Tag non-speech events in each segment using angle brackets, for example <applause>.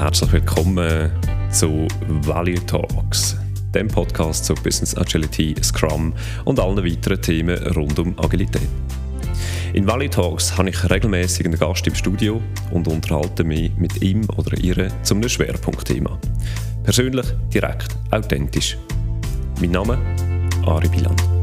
herzlich willkommen zu Value Talks, dem Podcast zu Business Agility, Scrum und allen weiteren Themen rund um Agilität. In Value Talks habe ich regelmäßig einen Gast im Studio und unterhalte mich mit ihm oder ihr zu einem Schwerpunktthema. Persönlich, direkt, authentisch. Mein Name Ari Biland.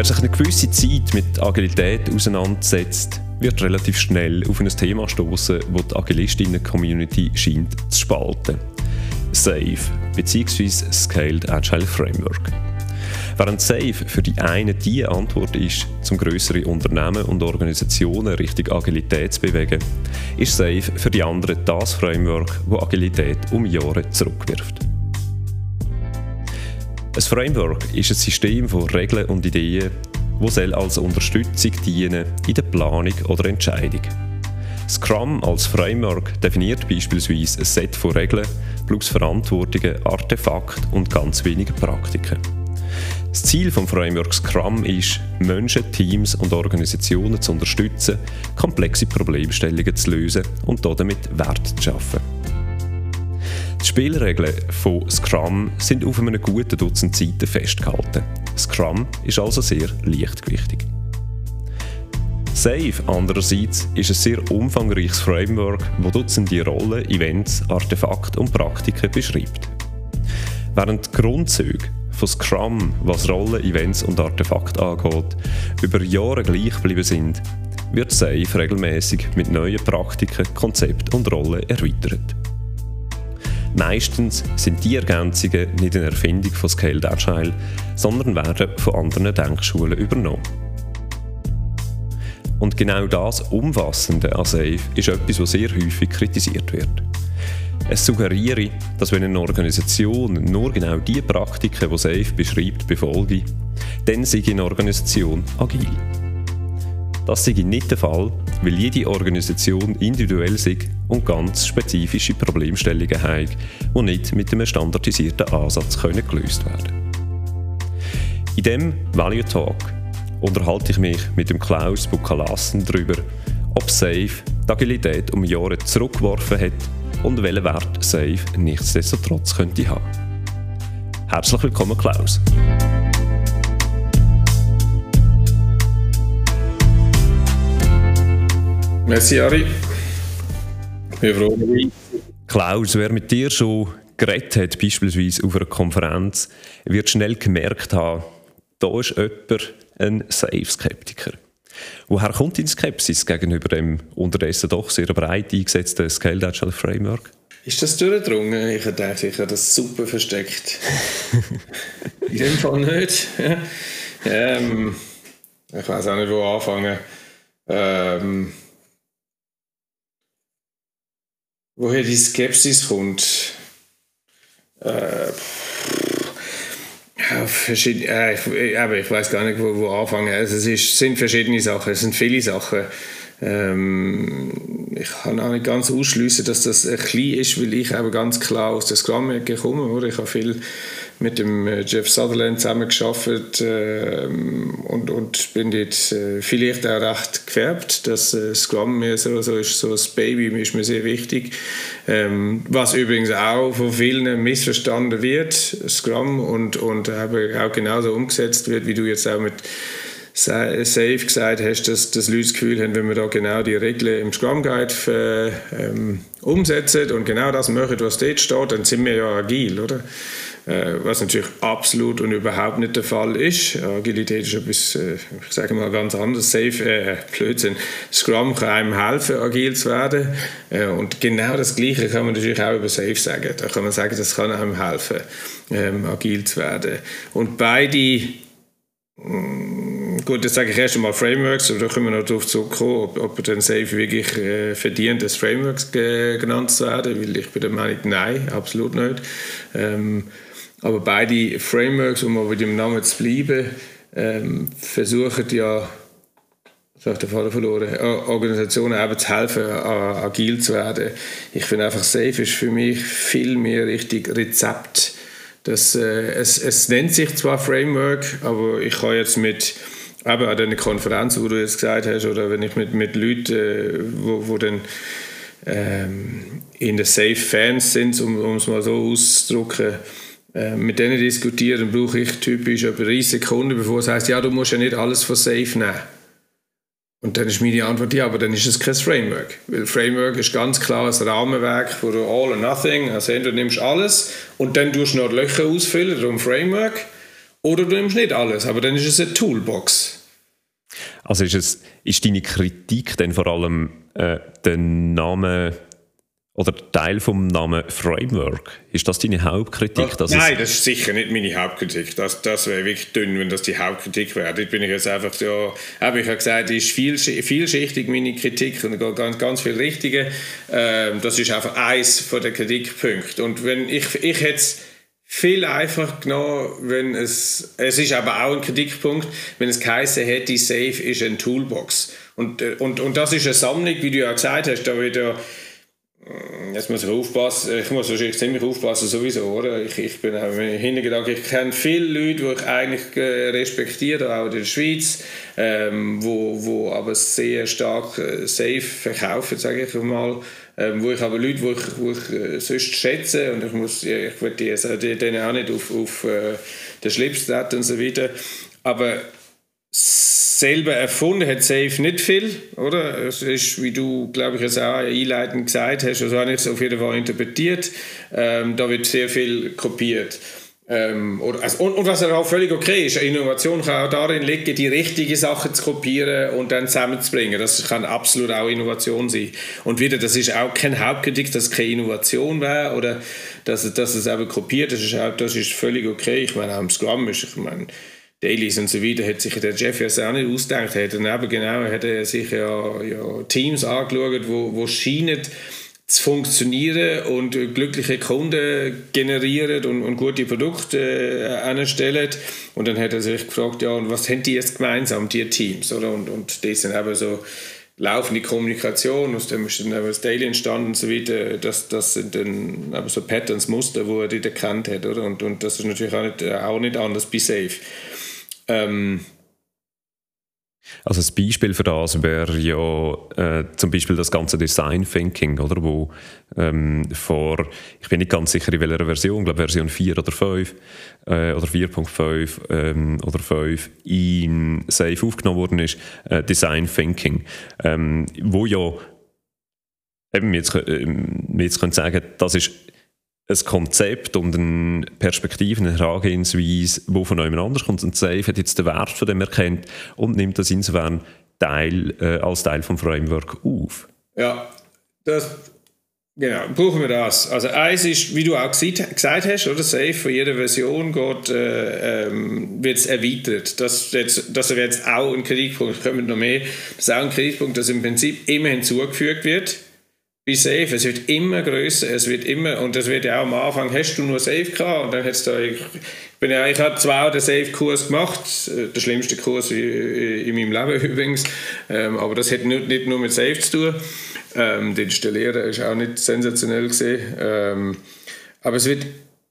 Wer sich eine gewisse Zeit mit Agilität auseinandersetzt, wird relativ schnell auf ein Thema stoßen, das die Agilistinnen-Community scheint zu spalten. SAFe bzw. Scaled Agile Framework. Während SAFe für die einen die Antwort ist, um größere Unternehmen und Organisationen Richtung Agilität zu bewegen, ist SAFe für die anderen das Framework, das Agilität um Jahre zurückwirft. Ein Framework ist ein System von Regeln und Ideen, das als Unterstützung dienen in der Planung oder Entscheidung. Scrum als Framework definiert beispielsweise ein Set von Regeln plus Verantwortungen, Artefakte und ganz wenige Praktiken. Das Ziel des Framework Scrum ist, Menschen, Teams und Organisationen zu unterstützen, komplexe Problemstellungen zu lösen und damit Wert zu schaffen. Die Spielregeln von Scrum sind auf einem guten Dutzend Seiten festgehalten. Scrum ist also sehr leichtgewichtig. Safe andererseits ist ein sehr umfangreiches Framework, das Dutzende Rollen, Events, Artefakte und Praktiken beschreibt. Während die Grundzüge von Scrum, was Rollen, Events und Artefakte angeht, über Jahre gleich geblieben sind, wird Safe regelmäßig mit neuen Praktiken, Konzepten und Rollen erweitert. Meistens sind die Ergänzungen nicht eine Erfindung von Scaled Agile, sondern werden von anderen Denkschulen übernommen. Und genau das Umfassende an Safe ist etwas, was sehr häufig kritisiert wird. Es suggeriere, dass wenn eine Organisation nur genau die Praktiken, die Safe beschreibt, befolge, dann sei eine Organisation agil. Das sei nicht der Fall, weil jede Organisation individuell sei und ganz spezifische Problemstellungen hat, die nicht mit einem standardisierten Ansatz können gelöst werden. In diesem Value Talk unterhalte ich mich mit dem Klaus Bukalassen darüber, ob Safe die Agilität um Jahre zurückgeworfen hat und welchen Wert Safe nichtsdestotrotz könnte haben. Herzlich willkommen, Klaus. Merci, Ari. Wir freuen Klaus, wer mit dir schon geredet hat, beispielsweise auf einer Konferenz, wird schnell gemerkt haben, da ist jemand ein Safe-Skeptiker. Woher kommt deine Skepsis gegenüber dem unterdessen doch sehr breit eingesetzten Scaled Agile Framework? Ist das durchgedrungen? Ich dachte, ich habe das super versteckt. <laughs> In dem Fall nicht. ähm, ich weiß auch nicht, wo anfangen. Ähm, woher die Skepsis kommt. Äh, ja, äh, ich, aber ich weiß gar nicht, wo, wo anfangen. Also es ist, sind verschiedene Sachen, es sind viele Sachen. Ähm, ich kann auch nicht ganz ausschließen, dass das ein klein ist, weil ich eben ganz klar aus der Scrum-Ecke komme. Oder? Ich habe viel mit dem äh, Jeff Sutherland zusammen geschafft äh, und, und bin dort äh, vielleicht auch recht gefärbt, dass äh, Scrum mir so, so ist, so das Baby ist mir sehr wichtig. Ähm, was übrigens auch von vielen missverstanden wird, Scrum, und, und auch genauso umgesetzt wird, wie du jetzt auch mit safe gesagt hast, dass, dass Leute das Gefühl haben, wenn wir da genau die Regeln im Scrum Guide für, ähm, umsetzen und genau das machen, was dort steht, dann sind wir ja agil, oder? Äh, was natürlich absolut und überhaupt nicht der Fall ist. Agilität ist etwas, äh, ich sage mal ganz anders, safe, äh, Blödsinn. Scrum kann einem helfen, agil zu werden. Äh, und genau das Gleiche kann man natürlich auch über Safe sagen. Da kann man sagen, das kann einem helfen, ähm, agil zu werden. Und beide mm, Gut, jetzt sage ich erst einmal Frameworks, aber da können wir noch darauf zurückkommen, ob, ob dann Safe wirklich äh, verdient, als Frameworks genannt zu werden, weil ich bin der Meinung, nein, absolut nicht. Ähm, aber beide Frameworks, um mal bei dem Namen zu bleiben, ähm, versuchen ja, ich habe den verloren, Organisationen eben zu helfen, agil zu werden. Ich finde einfach, Safe ist für mich viel mehr richtig Rezept Das, äh, es, es nennt sich zwar Framework, aber ich kann jetzt mit eben an der Konferenz, wo du jetzt gesagt hast, oder wenn ich mit, mit Leuten, äh, wo, wo dann ähm, in den Safe Fans sind, um, es mal so auszudrücken, äh, mit denen diskutieren, brauche ich typisch etwa 30 Sekunden, bevor es heißt, ja, du musst ja nicht alles von Safe nehmen. Und dann ist meine Antwort, ja, aber dann ist es kein Framework. Weil Framework ist ganz klar ein Rahmenwerk für All or Nothing. Also entweder nimmst du alles und dann tust du noch Löcher ausfüllen, darum Framework, oder du nimmst nicht alles, aber dann ist es eine Toolbox. Also ist, es, ist deine Kritik dann vor allem äh, der Name oder Teil vom Namen Framework. Ist das deine Hauptkritik? Ach, nein, das ist sicher nicht meine Hauptkritik. Das, das wäre wirklich dünn, wenn das die Hauptkritik wäre. Dort bin ich jetzt einfach so, habe ich ja gesagt, ist viel, vielschichtig meine Kritik und ganz, ganz viel Richtige. Ähm, das ist einfach eins von den Kritikpunkten. Und wenn ich, ich hätte viel einfacher genommen, wenn es, es ist aber auch ein Kritikpunkt, wenn es geheißen hätte, Safe ist ein Toolbox. Und, äh, und, und das ist eine Sammlung, wie du ja gesagt hast, da Mm, jetzt muss ich aufpassen, ich muss wahrscheinlich ziemlich aufpassen sowieso, oder? Ich, ich bin auch Hintergedanken, ich kenne viele Leute, die ich eigentlich äh, respektiere, auch in der Schweiz, ähm, wo, wo aber sehr stark äh, safe verkaufen, sage ich mal. Ähm, wo ich aber Leute, die ich, wo ich äh, sonst schätze und ich muss, ich will die, also denen auch nicht auf, auf den Schlips treten und so weiter, aber selber erfunden hat Safe nicht viel, oder? Es ist, wie du, glaube ich, jetzt auch einleitend gesagt hast, so habe ich es auf jeden Fall interpretiert, ähm, da wird sehr viel kopiert. Ähm, oder, also, und, und, was auch völlig okay ist, Innovation kann auch darin liegen, die richtige Sache zu kopieren und dann zusammenzubringen. Das kann absolut auch Innovation sein. Und wieder, das ist auch kein Hauptkritik, dass es keine Innovation wäre oder dass, dass es eben kopiert, das ist, das ist völlig okay. Ich meine, auch im Scrum ist, ich meine, Dailies und so weiter, hat sich der Jeff ja auch nicht ausgedacht. Er hat dann eben genau, hat er sich ja, ja Teams angeschaut, wo, wo scheinen zu funktionieren und glückliche Kunden generieren und, und gute Produkte äh. Und dann hat er sich gefragt, ja, und was haben die jetzt gemeinsam, die Teams? Oder? Und, und das sind eben so laufende Kommunikation, aus dem ist dann eben das Daily entstanden und so weiter. Das, das sind dann eben so Patterns, Muster, die er dort erkannt hat. Oder? Und, und das ist natürlich auch nicht, auch nicht anders bei Safe. Ähm, also ein Beispiel für das wäre ja äh, zum Beispiel das ganze Design Thinking, oder? Wo ähm, vor, ich bin nicht ganz sicher in welcher Version, ich glaube Version 4 oder 5 äh, oder 4.5 ähm, oder 5 in Safe aufgenommen worden ist, äh, Design Thinking, ähm, wo ja eben jetzt, äh, jetzt können sagen, das ist ein Konzept und eine Perspektive, eine Herangehensweise, die von jemand anders kommt. Und Safe hat jetzt den Wert von dem erkennt und nimmt das insofern Teil, äh, als Teil des Framework auf. Ja, das, genau, brauchen wir das. Also eins ist, wie du auch gesagt hast, oder Safe von jeder Version äh, ähm, wird es erweitert. Das, jetzt, das jetzt auch ein Kritikpunkt, kommen noch mehr, das ist auch ein Kritikpunkt, dass im Prinzip immer hinzugefügt wird bei Safe. Es wird immer größer, es wird immer, und das wird ja auch am Anfang, hast du nur Safe gehabt und dann hat's da, ich, bin ja, ich habe zwar den Safe-Kurs gemacht, äh, der schlimmste Kurs in meinem Leben <laughs> übrigens, ähm, aber das hat nicht, nur mit Safe zu tun. Ähm, den Installieren ist auch nicht sensationell gesehen. Ähm, aber es wird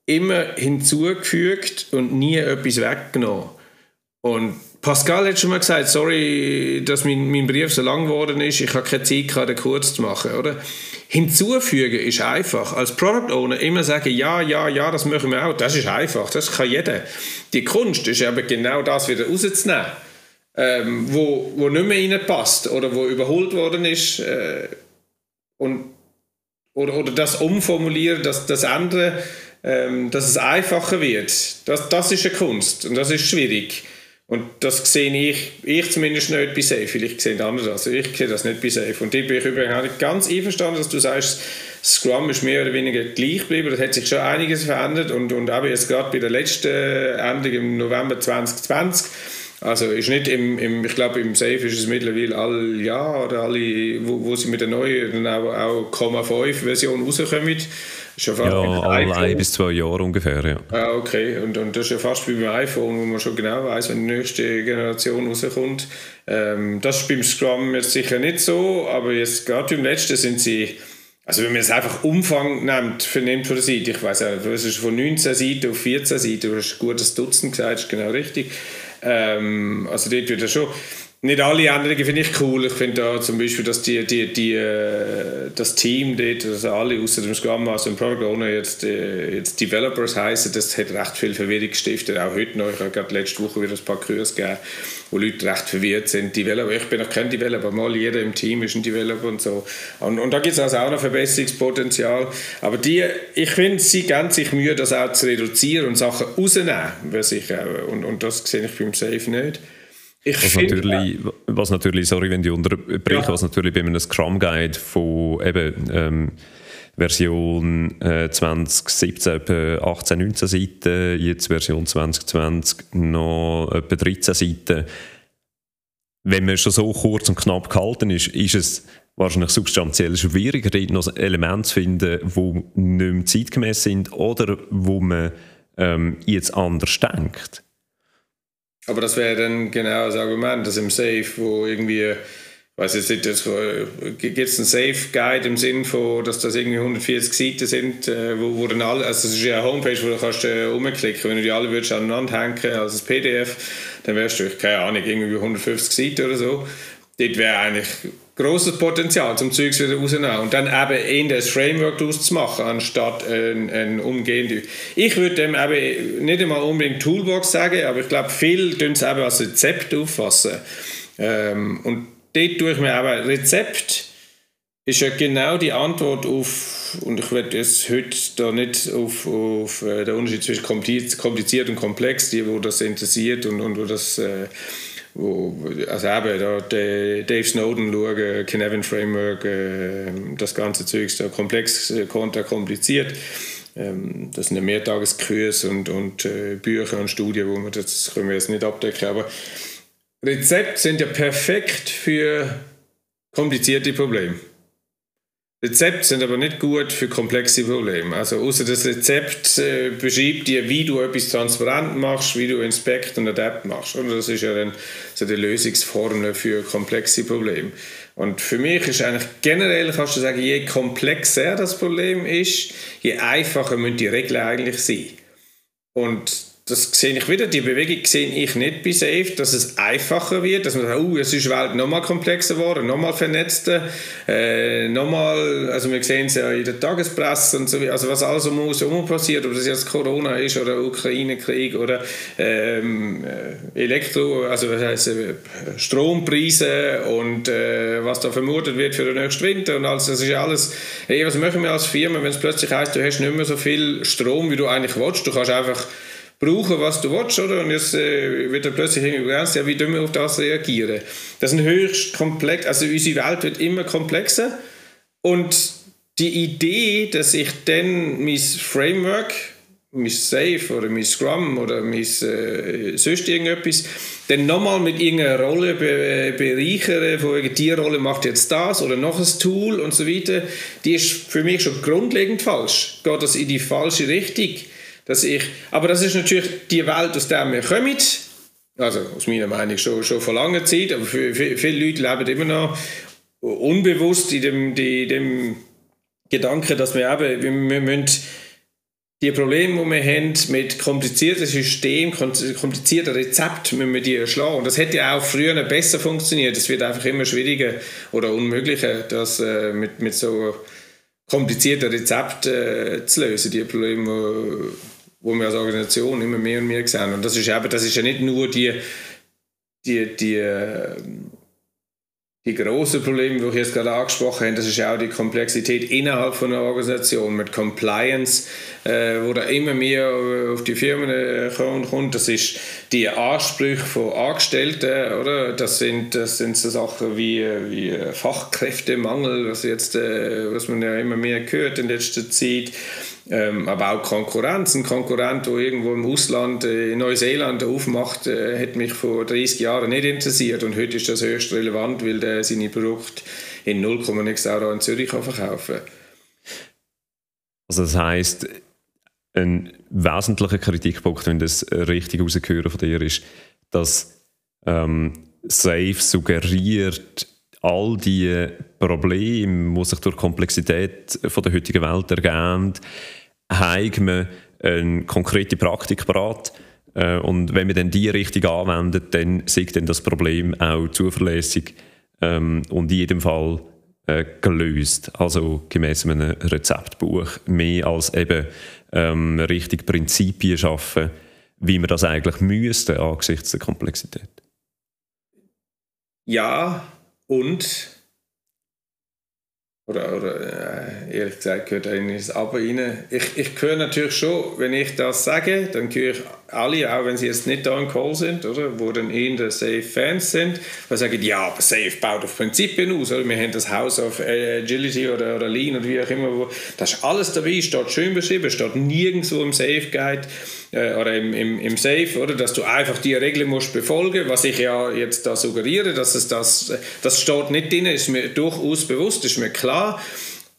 immer hinzugefügt und nie etwas weggenommen. Und Pascal hat schon mal gesagt, sorry, dass mein, mein Brief so lang geworden ist, ich habe keine Zeit gehabt, den kurz zu machen, oder? Hinzufügen ist einfach. Als Product Owner immer sagen, ja, ja, ja, das machen wir auch. Das ist einfach, das kann jeder. Die Kunst ist aber genau das wieder rauszunehmen, ähm, wo, wo nicht mehr reinpasst oder wo überholt worden ist äh, und, oder, oder das umformulieren, dass das andere, ähm, dass es einfacher wird. Das, das ist eine Kunst und das ist schwierig. Und das sehe ich, ich zumindest nicht bei Safe, vielleicht sehen andere das, also ich sehe das nicht bei Safe. Und da bin ich übrigens ganz einverstanden, dass du sagst, Scrum ist mehr oder weniger gleich geblieben, das hat sich schon einiges verändert. Und, und auch jetzt gerade bei der letzten Änderung im November 2020, also ist nicht im, im ich glaube im Safe ist es mittlerweile alle Jahr oder alle, wo, wo sie mit der neuen, auch, auch 0,5 Version rauskommen, Schon fast ja, alle ein bis zwei Jahre ungefähr, ja. Ah, okay. Und, und das ist ja fast wie beim iPhone, wo man schon genau weiß, wenn die nächste Generation rauskommt. Ähm, das ist beim Scrum jetzt sicher nicht so, aber jetzt gerade im letzten sind sie also wenn man es einfach Umfang nimmt, vernimmt von der Seite, ich weiß nicht, es ist von 19 Seiten auf 14 Seiten, du hast ein gutes Dutzend gesagt, das ist genau richtig. Ähm, also dort wird er schon nicht alle Änderungen finde ich cool. Ich finde da zum Beispiel, dass die, die, die, äh, das Team dort, also alle außer dem Scrum Master und Product Owner jetzt, äh, jetzt Developers heißen, das hat recht viel Verwirrung gestiftet. Auch heute noch. Ich habe gerade letzte Woche wieder ein paar Kurse gegeben, wo Leute recht verwirrt sind. Developer, ich bin noch kein Developer, mal jeder im Team ist ein Developer und so. Und, und da gibt es also auch noch Verbesserungspotenzial. Aber die, ich finde, sie geben sich Mühe, das auch zu reduzieren und Sachen auch, und, und das sehe ich beim Safe nicht. Ich was, find, natürlich, was natürlich, sorry, wenn ich unterbreche, ja. was natürlich bei einem Scrum Guide von eben ähm, Version äh, 2017 etwa 18, 19 Seiten, jetzt Version 2020 noch etwa 13 Seiten. Wenn man schon so kurz und knapp gehalten ist, ist es wahrscheinlich substanziell schwieriger, noch Elemente zu finden, die nicht mehr zeitgemäß sind oder wo man ähm, jetzt anders denkt. Aber das wäre dann genau das Argument, dass im Safe, wo irgendwie, weiß jetzt nicht, gibt es einen Safe Guide im Sinn von, dass das irgendwie 140 Seiten sind, äh, wo, wo dann alle, also das ist ja eine Homepage, wo du kannst äh, umklicken, wenn du die alle würdest aneinander hängen als PDF, dann wärst du, keine Ahnung, irgendwie 150 Seiten oder so. Dort wäre eigentlich großes Potenzial zum Zeugs wieder rausnehmen und dann eben in das Framework daraus zu machen, anstatt ein, ein umgehende. Ich würde dem eben nicht einmal unbedingt Toolbox sagen, aber ich glaube, viele tun es eben als Rezept auffassen. Ähm, und dort tue ich mir eben Rezept ist ja genau die Antwort auf, und ich werde jetzt heute da nicht auf, auf äh, den Unterschied zwischen kompliziert und komplex, die, wo das interessiert und, und wo das äh, wo, also eben, da Dave Snowden schauen, Kinevin Framework, äh, das ganze Zeug ist da komplex, äh, kompliziert. Ähm, das sind ja Mehrtageskurse und, und äh, Bücher und Studien, wo wir das können wir jetzt nicht abdecken, aber Rezepte sind ja perfekt für komplizierte Probleme. Rezepte sind aber nicht gut für komplexe Probleme. Also außer das Rezept äh, beschreibt dir, wie du etwas transparent machst, wie du Inspect und Adapt machst. Und das ist ja dann so die Lösungsformel für komplexe Probleme. Und für mich ist eigentlich generell, kannst du sagen, je komplexer das Problem ist, je einfacher müssen die Regeln eigentlich sein. Und das sehe ich wieder, die Bewegung sehe ich nicht bei Safe, dass es einfacher wird, dass man sagt, oh, es ist die Welt nochmal komplexer geworden, nochmal vernetzter, äh, nochmal, also wir sehen es ja in der Tagespresse und so, also was alles um uns herum passiert, ob das jetzt Corona ist oder Ukraine-Krieg oder ähm, äh, Elektro, also was heißt äh, Strompreise und äh, was da vermutet wird für den nächsten Winter und alles, das ist alles, hey, was machen wir als Firma, wenn es plötzlich heißt, du hast nicht mehr so viel Strom, wie du eigentlich willst, du kannst einfach brauchen, was du willst, oder? Und jetzt äh, wird er plötzlich irgendwie begrenzt, ja, wie tun wir auf das reagieren? Das ist ein höchst komplex, also unsere Welt wird immer komplexer und die Idee, dass ich dann mein Framework, mein Safe oder mein Scrum oder mein äh, sonst irgendetwas, dann nochmal mit irgendeiner Rolle be bereichere, wo die Rolle macht jetzt das oder noch ein Tool und so weiter, die ist für mich schon grundlegend falsch. Geht das in die falsche Richtung? Dass ich, aber das ist natürlich die Welt, aus der wir kommen, also aus meiner Meinung schon, schon vor langer Zeit, aber für, für, viele Leute leben immer noch unbewusst in dem, die, dem Gedanken, dass wir eben, wir, wir müssen die Probleme, die wir haben mit komplizierten Systemen, komplizierten Rezepten, müssen wir die erschlagen. Und das hätte ja auch früher besser funktioniert. Es wird einfach immer schwieriger oder unmöglicher, das äh, mit, mit so komplizierten Rezepten äh, zu lösen, die Probleme, wo wir als Organisation immer mehr und mehr sehen. Und das ist, eben, das ist ja nicht nur die, die, die, die grossen Probleme, die ich jetzt gerade angesprochen habe, das ist auch die Komplexität innerhalb von einer Organisation mit Compliance, äh, wo da immer mehr auf die Firmen äh, kommt. Das ist die Ansprüche von Angestellten, oder? Das sind, das sind so Sachen wie, wie Fachkräftemangel, was, jetzt, äh, was man ja immer mehr hört in letzter Zeit. Ähm, aber auch Konkurrenz. Ein Konkurrent, der irgendwo im Ausland, äh, in Neuseeland aufmacht, äh, hat mich vor 30 Jahren nicht interessiert. Und heute ist das höchst relevant, weil der seine Produkte in 0, nichts Euro in Zürich verkaufen kann. Also das heisst, ein wesentlicher Kritikpunkt, wenn das richtig rausgehöre von dir, ist, dass ähm, Safe suggeriert, all die Probleme, die sich durch die Komplexität von der heutigen Welt ergeben, haben wir eine konkrete Praktik parat. Äh, und wenn wir dann die richtig anwenden, dann sieht dann das Problem auch zuverlässig ähm, und in jedem Fall äh, gelöst. Also gemäß einem Rezeptbuch mehr als eben ähm, richtig Prinzipien schaffen, wie man das eigentlich müsste angesichts der Komplexität. Ja, und oder, oder äh, ehrlich gesagt gehört eigentlich das Aber rein. Ich, ich höre natürlich schon, wenn ich das sage, dann höre ich alle, auch wenn sie jetzt nicht da im Call sind, oder, wo dann eher Safe-Fans sind, die sagen, ja, aber Safe baut auf Prinzipien aus, oder? wir haben das House of Agility oder, oder Lean oder wie auch immer, wo, das ist alles dabei, steht schön beschrieben, steht nirgendwo im Safe-Guide äh, oder im, im, im Safe, oder, dass du einfach die Regeln musst befolgen, was ich ja jetzt da suggeriere, dass es das, das steht nicht drin, ist mir durchaus bewusst, ist mir klar,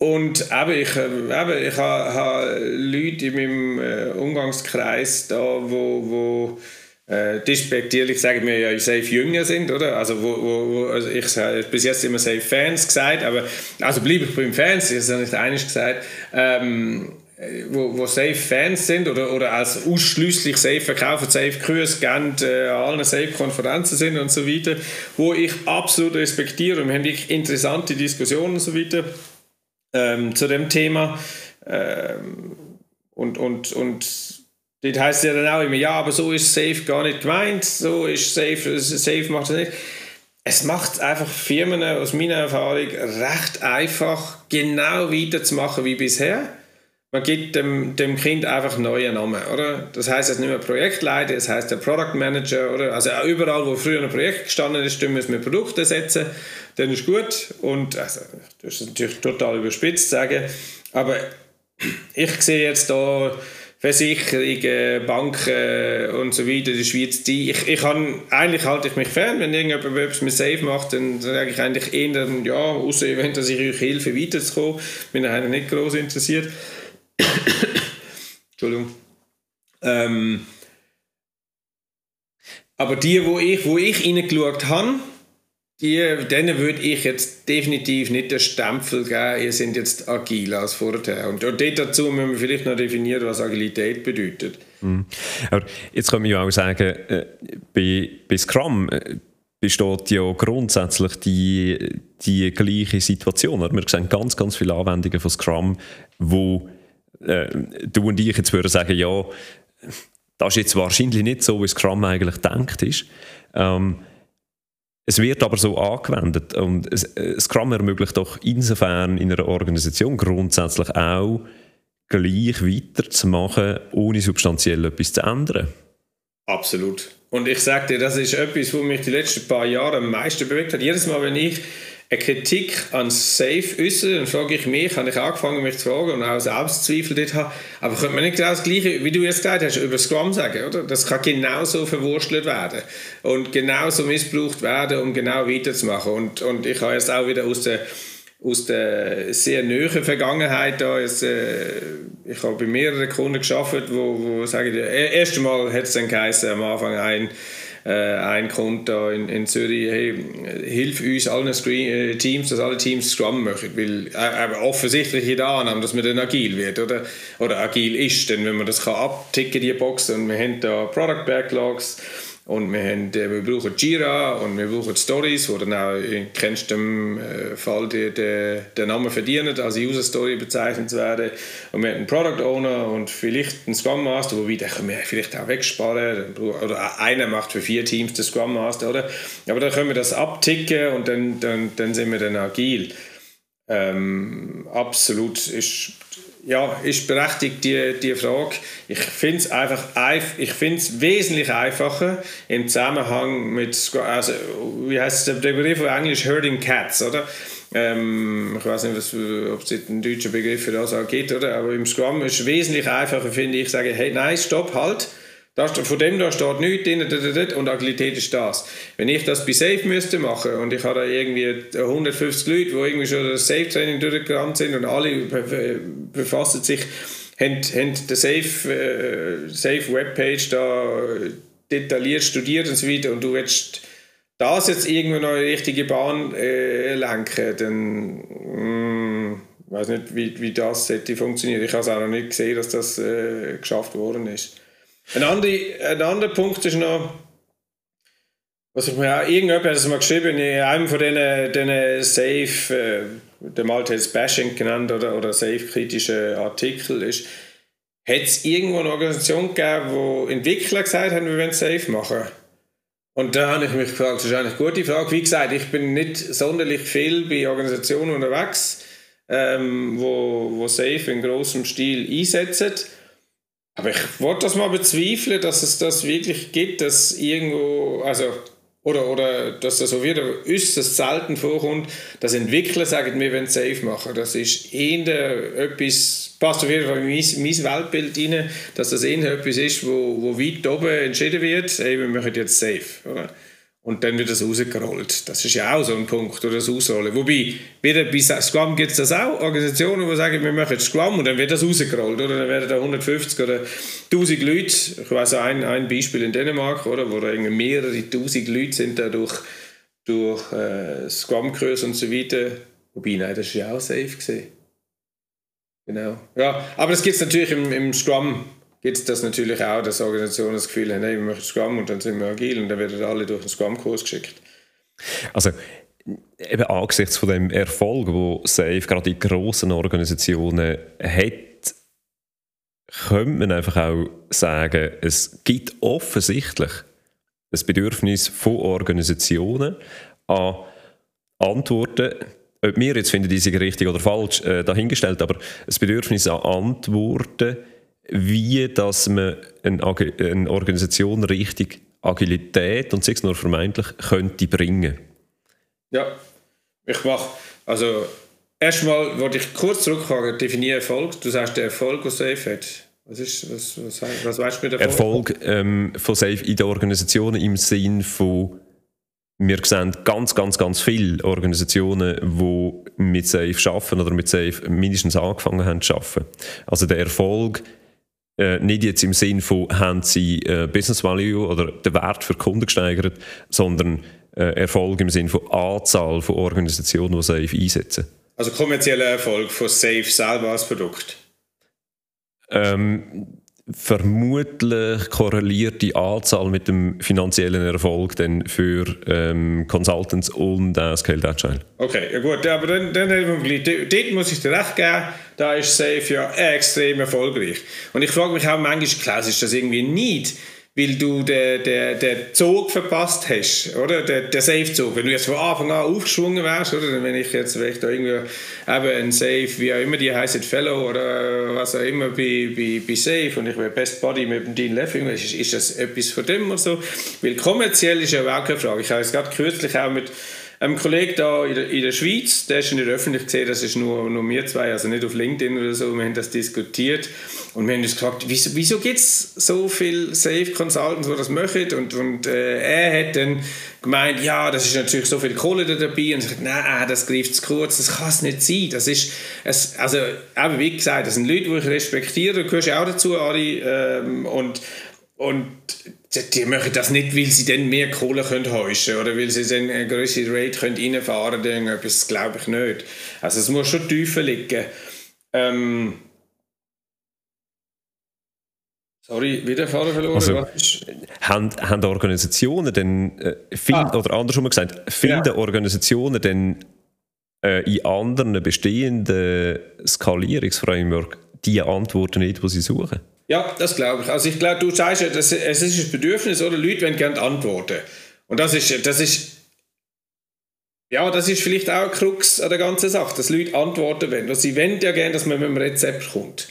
und eben, ich, eben, ich habe, habe Leute in meinem äh, Umgangskreis da, wo, wo äh, despektierlich sagen wir ja safe jünger sind, oder? Also, wo, wo, also ich habe bis jetzt immer safe Fans gesagt, aber also bleibe ich beim Fans, das ist ja nicht einig gesagt. Ähm, wo, wo safe Fans sind oder, oder als ausschließlich safe verkaufen, safe Grüße geben, äh, allen safe Konferenzen sind und so weiter, wo ich absolut respektiere und wir haben wirklich interessante Diskussionen und so weiter ähm, zu dem Thema. Ähm, und, und, und das heißt ja dann auch immer, ja, aber so ist Safe gar nicht gemeint, so ist Safe, Safe macht das nicht. Es macht einfach Firmen aus meiner Erfahrung recht einfach, genau weiterzumachen wie bisher. Man gibt dem, dem Kind einfach neue Namen, oder? Das heißt jetzt nicht mehr Projektleiter, das heißt der Product Manager, oder? Also überall, wo früher ein Projekt gestanden ist, müssen wir Produkte setzen dann ist gut. Und also, das ist natürlich total überspitzt sagen, aber ich sehe jetzt da Versicherungen, Banken und so weiter der Schweiz, die, ich, ich kann, eigentlich halte ich mich fern, wenn irgendjemand etwas mit Safe macht, dann sage ich eigentlich eher, ja, außer wenn dass ich euch helfe, weiterzukommen, bin ich eigentlich nicht groß interessiert. Entschuldigung. Ähm, aber die, wo ich, wo ich reingeschaut habe, die, denen würde ich jetzt definitiv nicht den Stempel geben, ihr seid jetzt agil als vorher. Und dort dazu müssen wir vielleicht noch definieren, was Agilität bedeutet. Mhm. Aber jetzt kann man ja auch sagen, äh, bei, bei Scrum äh, besteht ja grundsätzlich die, die gleiche Situation. Wir sehen ganz, ganz viele Anwendungen von Scrum, wo äh, du und ich jetzt würden sagen, ja, das ist jetzt wahrscheinlich nicht so, wie Scrum eigentlich denkt ist. Ähm, es wird aber so angewendet und äh, Scrum ermöglicht doch insofern in einer Organisation grundsätzlich auch, gleich weiterzumachen, ohne substanziell etwas zu ändern. Absolut. Und ich sage dir, das ist etwas, was mich die letzten paar Jahre am meisten bewegt hat. Jedes Mal, wenn ich eine Kritik an Safe äußere, dann frage ich mich, habe ich angefangen, mich zu fragen und auch Selbstzweifel dort haben, aber könnte man nicht genau das Gleiche, wie du jetzt gesagt hast, über Scrum sagen, oder? Das kann genauso verwurstelt werden und genauso missbraucht werden, um genau weiterzumachen. Und, und ich habe jetzt auch wieder aus der aus der sehr nahen Vergangenheit da jetzt, äh, ich habe bei mehreren Kunden geschafft, wo, wo sagen, das erste Mal hat es dann geheißen, am Anfang ein äh, ein Konto in, in Zürich, hey, hilf uns allen Screen, äh, Teams, dass alle Teams Scrum machen, weil äh, offensichtlich jeder Annahme, dass man dann agil wird oder, oder agil ist, denn wenn man das kann abticken, die Box, und wir haben da Product Backlogs, und wir, haben, äh, wir brauchen Jira und wir brauchen Stories, wo dann auch in äh, Fall die, die, den Namen verdienen, als User Story bezeichnet werden. Und wir haben einen Product Owner und vielleicht einen Scrum Master, wobei den können wir vielleicht auch wegsparen. Oder einer macht für vier Teams den Scrum Master, oder? Aber dann können wir das abticken und dann, dann, dann sind wir dann agil. Ähm, absolut ist ja, ist berechtigt die, die Frage. Ich finde es einfach ich find's wesentlich einfacher im Zusammenhang mit, also, wie heißt der Begriff auf Englisch, Herding Cats, oder? Ähm, ich weiß nicht, ob es einen deutschen Begriff für das auch gibt, oder? Aber im Scrum ist es wesentlich einfacher, finde ich, sage, hey, nein, stopp, halt das, von dem da steht nichts drin und Agilität ist das. Wenn ich das bei Safe müsste machen und ich habe da irgendwie 150 Leute, die irgendwie schon das Safe-Training durchgerannt sind und alle befassen sich, haben, haben die Safe, äh, Safe Webpage da detailliert studiert und so weiter und du willst das jetzt irgendwo noch in die richtige Bahn äh, lenken, dann mm, weiß nicht, wie, wie das hätte funktioniert. Ich habe es auch noch nicht gesehen, dass das äh, geschafft worden ist. Ein anderer, ein anderer Punkt ist noch, was ich mir auch, irgendjemand hat es mal geschrieben, in einem von diesen, diesen Safe, äh, der Maltese Bashing genannt oder, oder Safe-kritischen Artikel ist, hat es irgendwo eine Organisation gegeben, wo Entwickler gesagt haben, wir wollen Safe machen? Und da habe ich mich gefragt, das ist eigentlich eine gute Frage. Wie gesagt, ich bin nicht sonderlich viel bei Organisationen unterwegs, ähm, wo, wo Safe in großem Stil einsetzen. Aber ich wollte das mal bezweifeln, dass es das wirklich gibt, dass irgendwo, also oder, oder dass das so wieder äußerst selten vorkommt, dass Entwickler sagen, wir wollen safe machen. Das ist eher etwas, passt auf jeden Fall in mein, mein Weltbild rein, dass das eher etwas ist, wo, wo weit oben entschieden wird, hey, wir machen jetzt safe. Oder? Und dann wird das rausgerollt. Das ist ja auch so ein Punkt, oder das Ausrollen. Wobei, wieder bei Scrum gibt es das auch, Organisationen, die sagen, wir machen jetzt Scrum und dann wird das rausgerollt. Oder dann werden da 150 oder 1000 Leute, ich weiß ein, ein Beispiel in Dänemark, oder, wo da mehrere tausend Leute sind da durch, durch äh, Scrum-Kurs und so weiter. Wobei, nein, das ist ja auch safe gesehen. Genau. Ja, aber das gibt es natürlich im, im Scrum gibt es das natürlich auch, dass Organisationen das Gefühl haben, hey, wir machen Scrum und dann sind wir agil und dann werden alle durch einen Scrum-Kurs geschickt. Also eben angesichts von dem Erfolg, wo Safe gerade in grossen Organisationen hat, könnte man einfach auch sagen, es gibt offensichtlich ein Bedürfnis von Organisationen an Antworten, ob wir jetzt finden, die sind richtig oder falsch, äh, dahingestellt, aber ein Bedürfnis an Antworten, wie dass man eine, eine Organisation richtig Agilität und sei es nur vermeintlich könnte bringen. Ja, ich mache also erstmal wollte ich kurz zurückfragen, definiere Erfolg. Du sagst der Erfolg, was Safe hat. Was, ist, was, was, was weißt du mit Erfolg? Erfolg ähm, von Safe in den Organisationen im Sinn von wir sehen ganz, ganz, ganz viele Organisationen, die mit Safe arbeiten oder mit Safe mindestens angefangen haben zu arbeiten. Also der Erfolg äh, nicht jetzt im Sinn von, haben sie äh, Business Value oder den Wert für Kunden gesteigert, sondern äh, Erfolg im Sinn von Anzahl von Organisationen, die Safe einsetzen. Also kommerzieller Erfolg von Safe selber als Produkt? Ähm, vermutlich korreliert die Anzahl mit dem finanziellen Erfolg dann für ähm, Consultants und äh, Scaled Agile. Okay, ja gut, aber dann, dann dort muss ich dir recht geben, da ist Safe ja extrem erfolgreich. Und ich frage mich auch manchmal, klar, ist das irgendwie nicht weil du den, den, den Zug verpasst hast, oder? Den, den Safe-Zug. Wenn du jetzt von Anfang an aufgeschwungen wärst, oder? Wenn ich jetzt vielleicht irgendwie eben ein Safe, wie auch immer die heißt, Fellow oder was auch immer bei, bei, bei Safe und ich wäre Best Buddy mit dem Dean Leffing, ist, ist das etwas von dem oder so? Weil kommerziell ist ja auch keine Frage. Ich habe es gerade kürzlich auch mit ein Kollege da in der, in der Schweiz, der ist nicht öffentlich gesehen, das ist nur, nur wir zwei, also nicht auf LinkedIn oder so, wir haben das diskutiert und wir haben uns gefragt, wieso, wieso gibt es so viele Safe Consultants, die das machen und, und äh, er hat dann gemeint, ja, das ist natürlich so viel Kohle da dabei und ich sagte, nein, das greift zu kurz, das kann es nicht sein, das ist, es, also eben wie gesagt, das sind Leute, die ich respektiere, du gehörst ja auch dazu, Ari, ähm, und und die machen das nicht, weil sie dann mehr Kohle können heuschen oder weil sie dann eine größere Rate können reinfahren können. Das glaube ich nicht. Also es muss schon tiefer liegen. Ähm Sorry, wieder Fahrer verloren. Also, haben, haben Organisationen denn, äh, find, ah. oder andersrum gesagt, finden ja. Organisationen denn äh, in anderen bestehenden Skalierungsframework die Antworten nicht, die sie suchen? Ja, das glaube ich. Also ich glaube, du sagst ja, das, es ist ein Bedürfnis, oder? Leute wollen gerne antworten. Und das ist, das ist, ja, das ist vielleicht auch ein Krux an der ganzen Sache, dass Leute antworten wollen. sie wollen ja gerne, dass man mit einem Rezept kommt.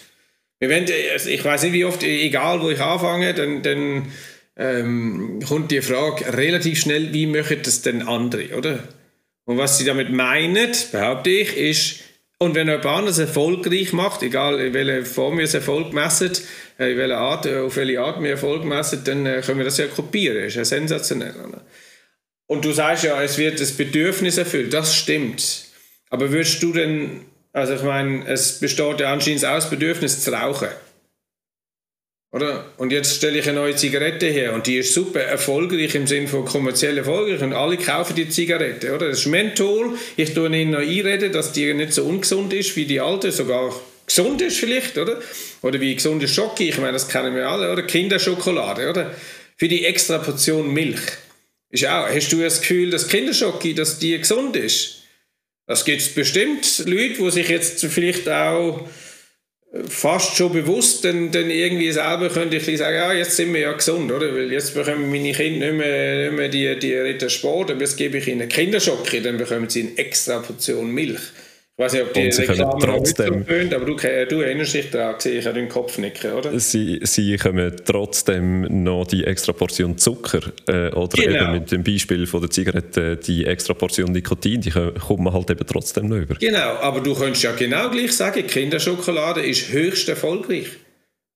Wir wollen, also ich weiß nicht, wie oft, egal wo ich anfange, dann, dann ähm, kommt die Frage relativ schnell, wie möchten das denn andere, oder? Und was sie damit meinen, behaupte ich, ist, und wenn jemand anderes erfolgreich macht, egal in welcher Form wir es Erfolg messen, äh, in welcher Art, äh, auf welche Art wir Erfolg messen, dann äh, können wir das ja kopieren. Das ist ja sensationell. Und du sagst ja, es wird das Bedürfnis erfüllt. Das stimmt. Aber würdest du denn, also ich meine, es besteht ja anscheinend aus Bedürfnis zu rauchen. Oder? Und jetzt stelle ich eine neue Zigarette her und die ist super erfolgreich im Sinne von kommerziell erfolgreich und alle kaufen die Zigarette. Oder? Das ist Menthol. Ich tue ihnen noch einreden, dass die nicht so ungesund ist wie die alte, sogar gesund ist vielleicht, oder? Oder wie gesunde Schoki, ich meine, das kennen wir alle, oder? Kinderschokolade, oder? Für die extra Portion Milch. Ist auch, hast du das Gefühl, dass Kinderschoki, dass die gesund ist? Das gibt es bestimmt Leute, die sich jetzt vielleicht auch fast schon bewusst dann, dann irgendwie selber könnte ich sagen, ja, jetzt sind wir ja gesund, oder? Weil jetzt bekommen meine Kinder nicht mehr, nicht mehr die, die Ritter Sport, aber jetzt gebe ich ihnen Kinderschocke, dann bekommen sie eine extra Portion Milch. Ich weiß nicht, ob die Reklame trotzdem, so aber du, du erinnerst dich daran, ich an den Kopf nicken, oder? Sie, sie kommen trotzdem noch die extra Portion Zucker äh, oder genau. eben mit dem Beispiel von der Zigarette die extra Portion Nikotin, die kommt man halt eben trotzdem noch über. Genau, aber du könntest ja genau gleich sagen, Kinderschokolade ist höchst erfolgreich.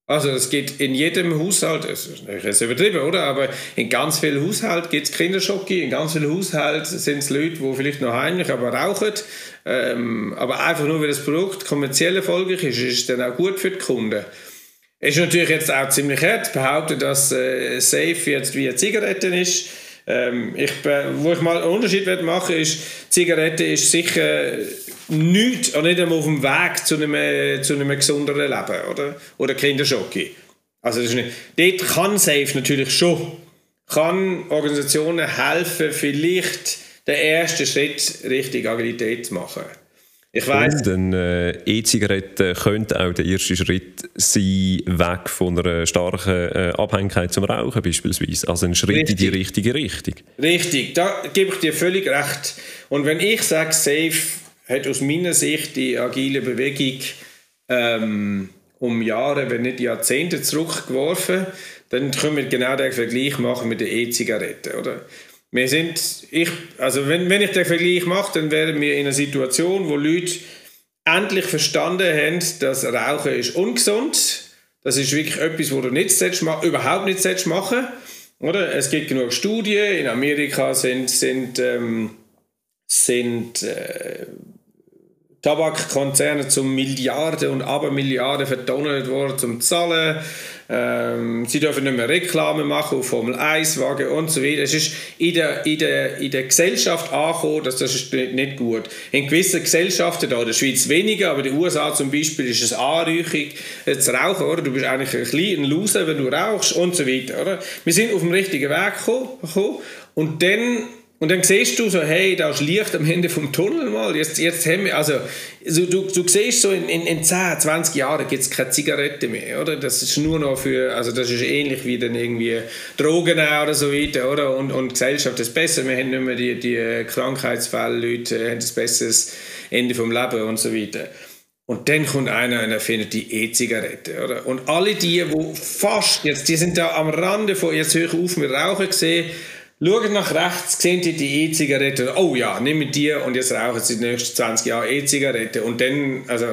Also es gibt in jedem Haushalt, das ist übertrieben, oder? Aber in ganz vielen Haushalten gibt es Kinderschocke, in ganz vielen Haushalten sind es Leute, die vielleicht noch heimlich aber rauchen. Ähm, aber einfach nur, weil das Produkt kommerziell erfolgreich ist, ist es dann auch gut für die Kunden. Es ist natürlich jetzt auch ziemlich hart behaupten, dass äh, Safe jetzt wie eine Zigarette ist. Ähm, ich, wo ich mal einen Unterschied machen ist, Zigarette ist sicher nichts, auch nicht einmal auf dem Weg zu einem, zu einem gesünderen Leben, oder? Oder Kinderschocke. Also das ist nicht, dort kann Safe natürlich schon, kann Organisationen helfen, vielleicht den ersten Schritt Richtung Agilität zu machen. Ich weiß. Denn äh, E-Zigaretten könnte auch der erste Schritt sein, weg von einer starken äh, Abhängigkeit zum Rauchen beispielsweise. Also ein Schritt Richtig. in die richtige Richtung. Richtig, da gebe ich dir völlig recht. Und wenn ich sage, Safe hat aus meiner Sicht die agile Bewegung ähm, um Jahre, wenn nicht Jahrzehnte zurückgeworfen, dann können wir genau den Vergleich machen mit der E-Zigarette, oder? Wir sind, ich, also wenn, wenn ich den Vergleich mache, dann wären wir in einer Situation, wo Leute endlich verstanden haben, dass Rauchen ist ungesund. Das ist wirklich etwas, wo du nicht überhaupt nicht machen oder? Es gibt genug Studien. In Amerika sind, sind, ähm, sind äh, Tabakkonzerne zum Milliarden und Abermilliarden verdonnert worden zum Zahlen. Ähm, sie dürfen nicht mehr Reklame machen auf Formel 1 Wagen und so weiter. Es ist in der, in der, in der Gesellschaft angekommen, dass das ist nicht gut. In gewissen Gesellschaften, da in der Schweiz weniger, aber in den USA zum Beispiel ist es anrüchig äh, zu rauchen, oder? Du bist eigentlich ein kleiner Loser, wenn du rauchst und so weiter, oder? Wir sind auf dem richtigen Weg gekommen und dann und dann siehst du so, hey, da ist Licht am Ende vom Tunnel mal. Jetzt, jetzt haben wir, also, also du, du siehst so, in, in, in 10, 20 Jahren gibt es keine Zigarette mehr, oder? Das ist nur noch für, also das ist ähnlich wie dann irgendwie Drogen oder so weiter, oder? Und, und Gesellschaft ist besser, wir haben nicht mehr die, die Krankheitsfälle, Leute haben ein besseres Ende vom Leben und so weiter. Und dann kommt einer und erfindet die E-Zigarette, oder? Und alle die, wo fast, jetzt, die sind da am Rande von, jetzt höre ich auf mit Rauchen gesehen, Schauen nach rechts, sehen die die E-Zigarette. Oh ja, nimm die und jetzt rauchen sie die nächsten 20 Jahre E-Zigarette. Und dann, also,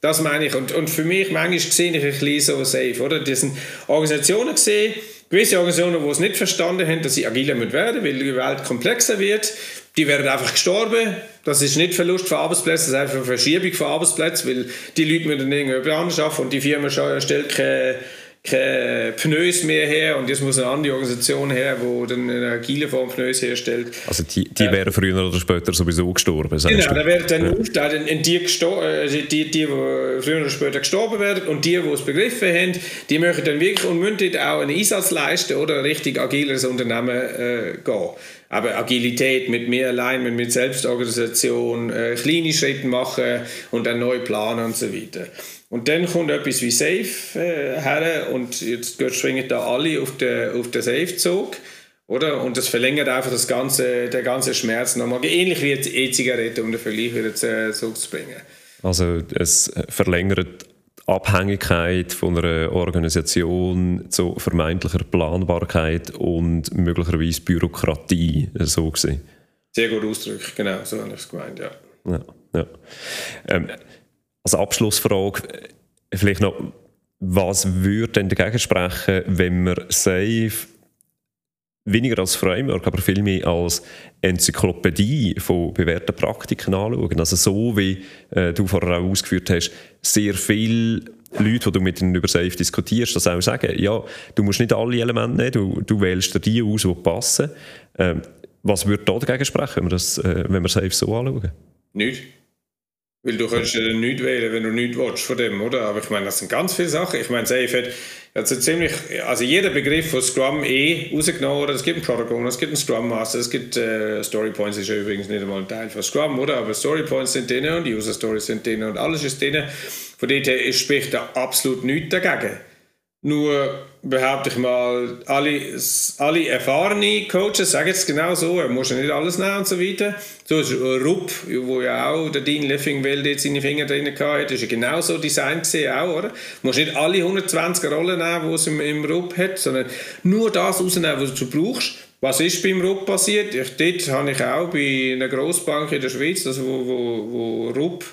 das meine ich. Und, und für mich, manchmal sehe ich ein bisschen so safe, oder? Das sind Organisationen gesehen, gewisse Organisationen, die es nicht verstanden haben, dass sie agiler werden weil die Welt komplexer wird. Die werden einfach gestorben. Das ist nicht Verlust von Arbeitsplätzen, das ist einfach eine Verschiebung von Arbeitsplätzen, weil die Leute müssen dann irgendwie anders arbeiten und die Firma stellt keine keine Pneus mehr her und jetzt muss eine andere Organisation her, die dann eine agile Form Pneus herstellt. Also die, die äh, wären früher oder später sowieso gestorben, Genau, da wären dann ja. in, in die, äh, die, die, die früher oder später gestorben werden und die, die es begriffen haben, die möchten dann wirklich unmündig auch einen Einsatz leisten oder ein richtig agiles Unternehmen äh, gehen. Aber Agilität mit mehr Alignment, mit Selbstorganisation, äh, kleine Schritte machen und dann neu planen und so weiter. Und dann kommt etwas wie Safe äh, her und jetzt schwingen da alle auf den, auf den Safe-Zug. Oder? Und das verlängert einfach das ganze, den ganzen Schmerz nochmal. Ähnlich wie jetzt E-Zigarette, um den Vergleich wieder zu, zurückzubringen. Also es verlängert die Abhängigkeit von einer Organisation zu vermeintlicher Planbarkeit und möglicherweise Bürokratie, so gesehen. Sehr gut ausgedrückt, genau, so habe ich es gemeint, ja. ja, ja. Ähm, als Abschlussfrage vielleicht noch, was würde denn dagegen sprechen, wenn wir Safe weniger als Framework, aber vielmehr als Enzyklopädie von bewährten Praktiken anschauen? Also so wie äh, du vorher auch ausgeführt hast, sehr viel Leute, die du mit ihnen über Safe diskutierst, das auch sagen, ja, du musst nicht alle Elemente nehmen, du, du wählst dir die aus, die passen. Ähm, was würde da dagegen sprechen, wenn wir, das, äh, wenn wir Safe so anschauen? Nicht. Weil du kannst ja nichts wählen, wenn du nichts willst von dem, oder? Aber ich meine, das sind ganz viele Sachen. Ich meine, Safe hat also ziemlich, also jeder Begriff von Scrum eh rausgenommen, oder? Es gibt einen Product es gibt einen Scrum Master, es gibt äh, Story Points, ist ja übrigens nicht einmal ein Teil von Scrum, oder? Aber Story Points sind drin und User Stories sind drin und alles ist drin. Von dort spricht da absolut nichts dagegen. Nur behaupte ich mal, alle, alle erfahrene Coaches sagen es genau so, er muss ja nicht alles nehmen und so weiter. So ist Rupp, wo ja auch der Dean Leffingwell jetzt seine Finger drin hatte, ist ja genau so Design gesehen auch, oder? Du musst nicht alle 120 Rollen nehmen, die es im, im Rupp hat, sondern nur das rausnehmen, was du brauchst. Was ist beim Rupp passiert? Ich, dort habe ich auch bei einer Grossbank in der Schweiz, also wo, wo, wo Rupp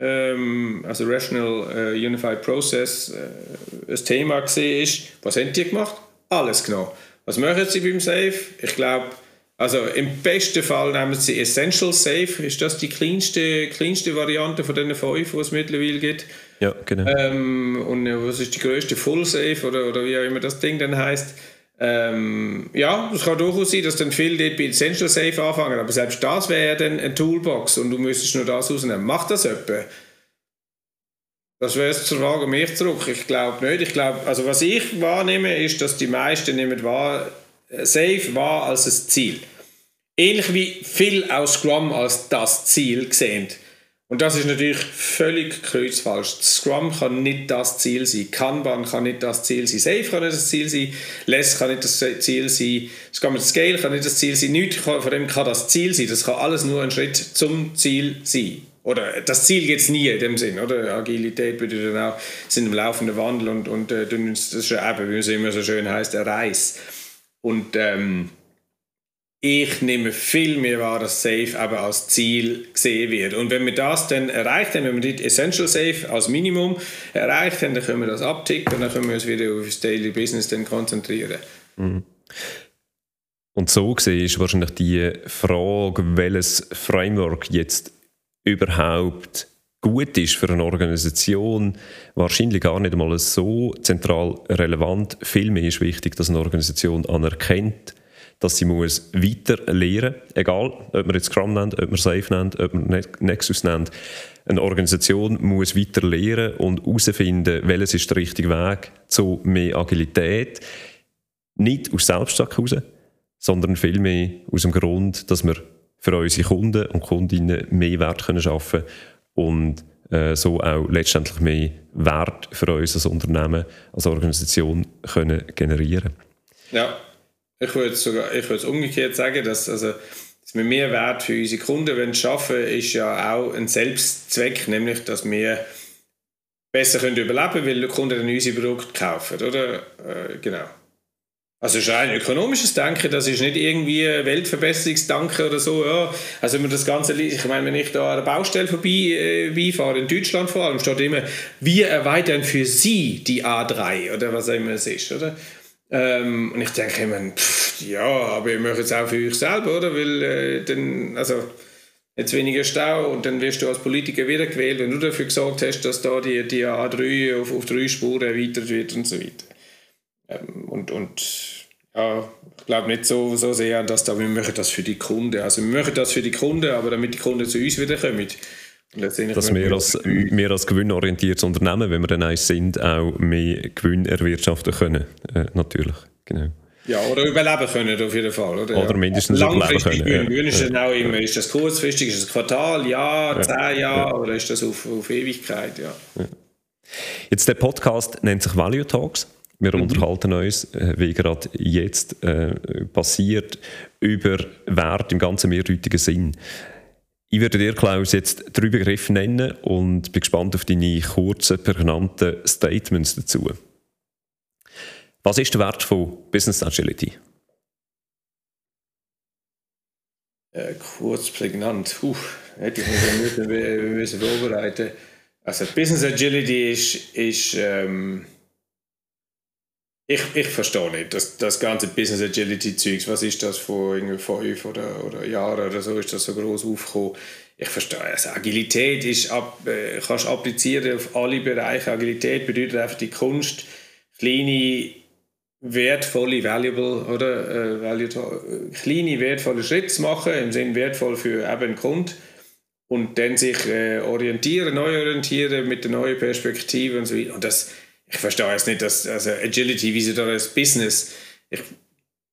ähm, also Rational äh, Unified Process, äh, ein Thema gesehen ist. Was haben die gemacht? Alles genommen. Was machen sie beim Safe? Ich glaube, also im besten Fall nehmen sie Essential Safe. Ist das die kleinste, kleinste Variante von den fünf, die es mittlerweile gibt? Ja, genau. Ähm, und äh, was ist die größte Full Safe oder, oder wie auch immer das Ding dann heißt? Ähm, ja, es kann durchaus sein, dass dann viele dort bei Essential Safe anfangen, aber selbst das wäre dann eine Toolbox und du müsstest nur das rausnehmen. Macht das jemand? Das wäre jetzt zur Frage mich zurück. Ich glaube nicht. Ich glaube, also was ich wahrnehme, ist, dass die meisten nehmen wahr, Safe war als ein Ziel. Ähnlich wie viel aus Scrum als das Ziel sehen. Und das ist natürlich völlig kreuzfalsch. Scrum kann nicht das Ziel sein. Kanban kann nicht das Ziel sein. Safe kann nicht das Ziel sein. Less kann nicht das Ziel sein. Scale kann nicht das Ziel sein. Nichts von dem kann das Ziel sein. Das kann alles nur ein Schritt zum Ziel sein. Oder das Ziel geht es nie in dem Sinn. Oder? Agilität bedeutet dann auch, sind im laufenden Wandel und, und äh, das ist eben, wie es immer so schön heißt, der Reis. Und ähm, ich nehme viel mehr wahr, dass Safe eben als Ziel gesehen wird. Und wenn wir das dann erreicht haben, wenn wir die Essential Safe als Minimum erreicht haben, dann können wir das abticken und dann können wir uns wieder auf das Daily Business dann konzentrieren. Mhm. Und so gesehen ist wahrscheinlich die Frage, welches Framework jetzt überhaupt gut ist für eine Organisation, wahrscheinlich gar nicht einmal so zentral relevant. Vielmehr ist wichtig, dass eine Organisation anerkennt, dass sie muss weiter lernen muss, egal ob man jetzt Scrum nennt, ob man Safe nennt, ob man Nexus nennt. Eine Organisation muss weiter lernen und herausfinden, welches ist der richtige Weg zu mehr Agilität. Nicht aus Selbstzweck heraus, sondern vielmehr aus dem Grund, dass wir für unsere Kunden und Kundinnen mehr Wert können schaffen und äh, so auch letztendlich mehr Wert für uns als Unternehmen, als Organisation können generieren. Ja, ich würde sogar, ich würde umgekehrt sagen, dass, also, dass wir mehr Wert für unsere Kunden schaffen ist ja auch ein Selbstzweck, nämlich, dass wir besser können überleben weil die Kunden dann unsere Produkte kaufen, oder? Äh, genau. Also es ist ein ökonomisches Denken, das ist nicht irgendwie ein Weltverbesserungsdenken oder so. Ja. Also wenn man das Ganze, ich meine, wenn ich da an der Baustelle vorbei äh, fahre, in Deutschland vor allem, steht immer, wir erweitern für Sie die A3 oder was auch immer es ist, oder? Ähm, und ich denke immer, pff, ja, aber ihr macht es auch für euch selber, oder? Weil äh, dann, also jetzt weniger Stau und dann wirst du als Politiker wieder gewählt, wenn du dafür gesorgt hast, dass da die, die A3 auf, auf drei Spuren erweitert wird und so weiter. Ähm, und, und ja, ich glaube nicht so, so sehr, dass da, wir machen das für die Kunden. Also wir machen das für die Kunden, aber damit die Kunden zu uns wieder kommen. Dass wir als, wir als gewinnorientiertes Unternehmen, wenn wir dann eins sind, auch mehr Gewinn erwirtschaften können. Äh, natürlich, genau. Ja, oder überleben können auf jeden Fall. Oder, oder mindestens überleben können. Gewinn. Ja. Ja. auch immer, ist das kurzfristig, ist das Quartal, Jahr, ja. zehn Jahre ja. oder ist das auf, auf Ewigkeit? Ja. Jetzt der Podcast nennt sich Value Talks. Wir mhm. unterhalten uns, äh, wie gerade jetzt äh, passiert, über Wert im ganzen mehrdeutigen Sinn. Ich würde dir, Klaus, jetzt drei Begriffe nennen und bin gespannt auf deine kurzen, prägnanten Statements dazu. Was ist der Wert von Business Agility? Äh, kurz, prägnant. Puh, hätte ich mich <laughs> müssen, vorbereiten Also Business Agility ist, ist ähm ich, ich verstehe nicht, das, das ganze Business Agility Zeugs, was ist das vor fünf oder, oder Jahren oder so, ist das so groß aufgekommen. ich verstehe, also Agilität ist ab, äh, kannst applizieren auf alle Bereiche. Agilität bedeutet einfach die Kunst, kleine, wertvolle, valuable, oder, äh, valuable, kleine, wertvolle Schritte zu machen, im Sinne wertvoll für eben einen Kunden und dann sich äh, orientieren, neu orientieren mit der neuen Perspektive und so weiter. Und das, ich verstehe jetzt nicht, dass also Agility, wie sie da als Business, ich,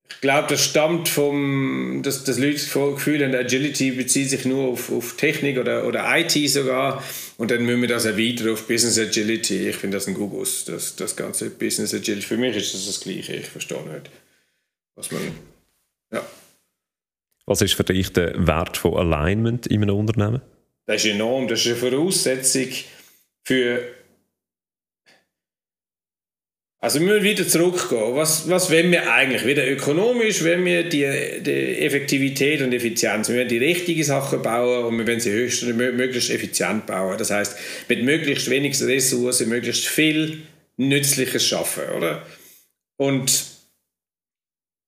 ich glaube, das stammt vom, dass, dass Leute das Gefühl haben, Agility bezieht sich nur auf, auf Technik oder, oder IT sogar und dann müssen wir das erweitern auf Business Agility. Ich finde das ein Gugus, das, das ganze Business Agility. Für mich ist das das Gleiche, ich verstehe nicht, was man, ja. Was ist für dich der Wert von Alignment in einem Unternehmen? Das ist enorm, das ist eine Voraussetzung für also wir müssen wieder zurückgehen. Was, was wollen wir eigentlich? Wieder ökonomisch, wenn wir die, die Effektivität und Effizienz, wir wollen die richtigen Sachen bauen und wir wollen sie höchst, möglichst effizient bauen. Das heißt, mit möglichst wenig Ressourcen möglichst viel Nützliches schaffen, oder? Und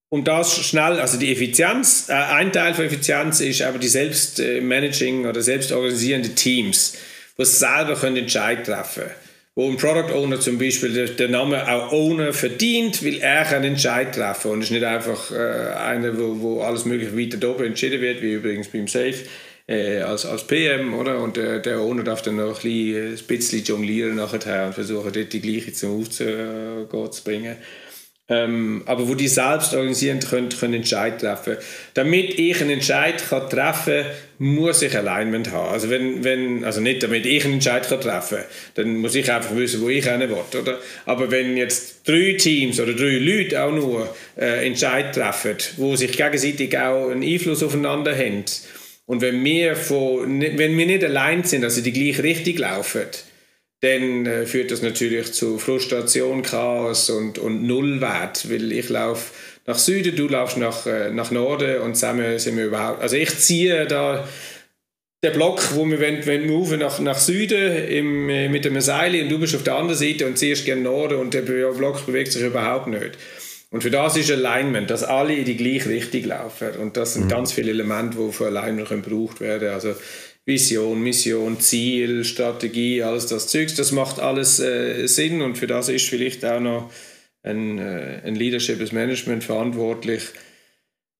um das schnell, also die Effizienz, äh, ein Teil von Effizienz ist aber die Selbstmanaging oder selbstorganisierende Teams, die selber können Entscheid treffen können wo ein Product Owner zum Beispiel den, Namen auch Owner verdient, weil er einen Entscheid treffen und es ist nicht einfach äh, einer, wo, wo alles mögliche weiter oben entschieden wird, wie übrigens beim Safe äh, als, als PM, oder? Und äh, der Owner darf dann noch ein bisschen, ein bisschen jonglieren nachher und versuchen, dort die gleiche zum Aufzugehen zu bringen ähm, aber wo die selbst organisierend können, können Entscheid treffen. Damit ich einen Entscheid kann treffen kann, muss ich Alignment haben. Also, wenn, wenn, also nicht damit ich einen Entscheid kann treffen kann, dann muss ich einfach wissen, wo ich hin will. Oder? Aber wenn jetzt drei Teams oder drei Leute auch nur äh, Entscheid treffen, wo sich gegenseitig auch einen Einfluss aufeinander haben, und wenn wir, von, wenn wir nicht allein sind, also die gleiche Richtung laufen, dann äh, führt das natürlich zu Frustration, Chaos und, und Nullwert, weil ich laufe nach Süden, du laufst nach, äh, nach Norden und zusammen sind wir überhaupt, also ich ziehe da den Block, wo wir wenn, wenn move nach, nach Süden im, äh, mit dem Seil und du bist auf der anderen Seite und ziehst gerne Norden und der Block bewegt sich überhaupt nicht. Und für das ist Alignment, dass alle in die gleiche Richtung laufen. Und das sind mhm. ganz viele Elemente, die für Alignment gebraucht werden. Also Vision, Mission, Ziel, Strategie, alles das Zeugs, das macht alles äh, Sinn und für das ist vielleicht auch noch ein, äh, ein Leadership, ein Management verantwortlich.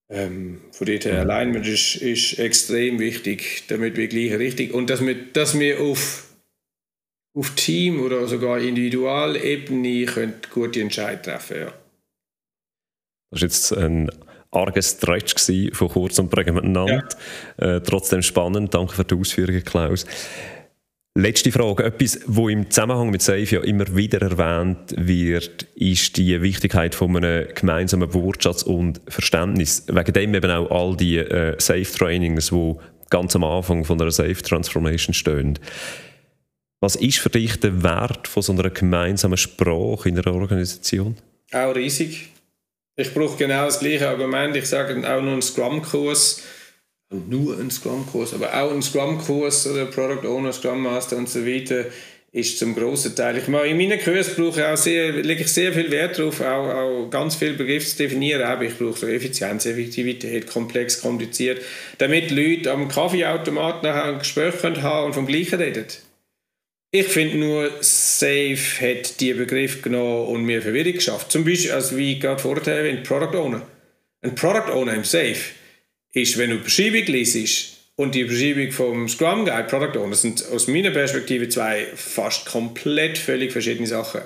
Ähm, von dort her Alignment ist, ist extrem wichtig, damit wir gleich richtig und dass wir, dass wir auf, auf Team- oder sogar Individualebene gute Entscheidungen treffen können. Ja. Das ist jetzt ein arger Stretch gewesen, von kurz und prägnant. Ja. Äh, trotzdem spannend. Danke für die Ausführungen, Klaus. Letzte Frage. Etwas, wo im Zusammenhang mit Safe ja immer wieder erwähnt wird, ist die Wichtigkeit von einem gemeinsamen Wortschatz und Verständnis. Wegen dem eben auch all die äh, Safe-Trainings, die ganz am Anfang von einer Safe-Transformation stehen. Was ist für dich der Wert von so einer gemeinsamen Sprache in einer Organisation? Auch riesig. Ich brauche genau das gleiche Argument. Ich sage auch nur einen Scrum-Kurs, nur einen Scrum-Kurs, aber auch ein Scrum-Kurs oder Product Owner, Scrum Master und so weiter ist zum grossen Teil. Ich mache in meinen Kursen brauche ich auch sehr, lege ich sehr viel Wert darauf, auch, auch ganz viele Begriffe zu definieren. Aber ich brauche so Effizienz, Effektivität, komplex, kompliziert, damit Leute am Kaffeeautomat nachher ein Gespräch haben und vom Gleichen reden. Ich finde nur, Safe hat diesen Begriff genommen und mir Verwirrung geschafft. Zum Beispiel, also wie gerade vorher erwähnt, Product Owner. Ein Product Owner im Safe ist, wenn du die Beschreibung liest und die Beschreibung vom Scrum Guide, Product Owner, sind aus meiner Perspektive zwei fast komplett völlig verschiedene Sachen.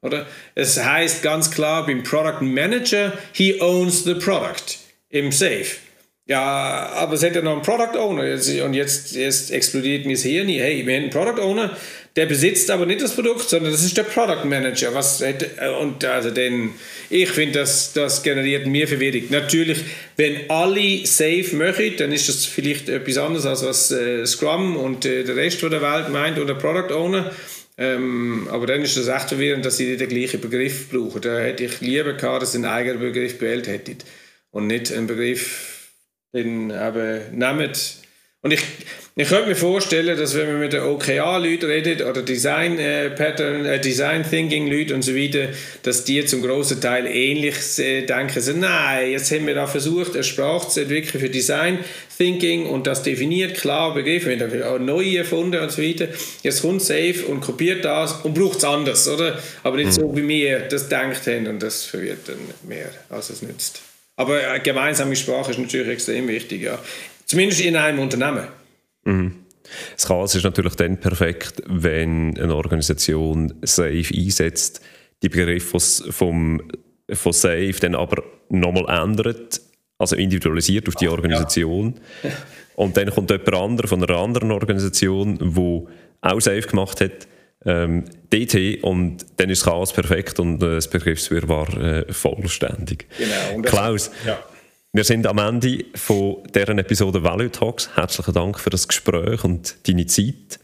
Oder? Es heißt ganz klar beim Product Manager, he owns the product im Safe. Ja, aber es hat ja noch einen Product Owner und jetzt, jetzt explodiert mir das Hirn. Hey, wir haben einen Product Owner, der besitzt aber nicht das Produkt, sondern das ist der Product Manager. Was hätte, und also den, ich finde, das, das generiert mir Verwirrung. Natürlich, wenn alle safe möchten, dann ist das vielleicht etwas anderes als was äh, Scrum und äh, der Rest der Welt meint oder Product Owner. Ähm, aber dann ist das echt verwirrend, dass sie den gleichen Begriff brauchen. Da hätte ich lieber gehabt, dass sie einen eigenen Begriff gewählt hätten und nicht einen Begriff den eben nehmt. Und ich, Ich könnte mir vorstellen, dass wenn man mit den OKA-Leuten redet oder Design äh, Pattern, äh, Design Thinking Leuten und so weiter, dass die zum großen Teil ähnlich äh, denken, so, nein, jetzt haben wir da versucht, eine Sprache zu entwickeln für Design Thinking und das definiert, klar Begriffe, wir haben auch neue erfunden und so weiter. Jetzt kommt Safe und kopiert das und braucht es anders, oder? Aber nicht mhm. so, wie wir das gedacht haben und das verwirrt dann mehr, als es nützt. Aber eine gemeinsame Sprache ist natürlich extrem wichtig, ja. Zumindest in einem Unternehmen. Mhm. Das Chaos ist natürlich dann perfekt, wenn eine Organisation Safe einsetzt, die Begriffe vom, von Safe dann aber nochmal ändert, also individualisiert auf die Organisation. Ja. <laughs> Und dann kommt jemand anderer von einer anderen Organisation, wo auch Safe gemacht hat, ähm, DT und dann ist das Chaos perfekt und äh, das Begriffswirrwarr äh, vollständig. Genau. Klaus, ja. Wir sind am Ende von deren Episode Value Talks. Herzlichen Dank für das Gespräch und deine Zeit.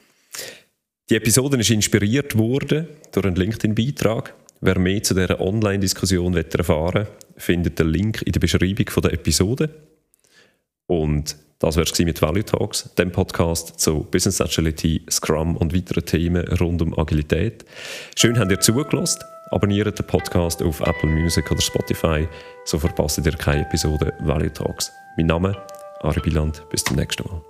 Die Episode ist inspiriert worden durch einen LinkedIn-Beitrag. Wer mehr zu dieser Online-Diskussion erfahren will, findet den Link in der Beschreibung der Episode. Und das wäre es mit Value Talks, dem Podcast zu Business Agility, Scrum und weiteren Themen rund um Agilität. Schön, habt ihr zugelassen. Abonniert den Podcast auf Apple Music oder Spotify, so verpasst ihr keine Episode Value Talks. Mein Name Ari Biland, bis zum nächsten Mal.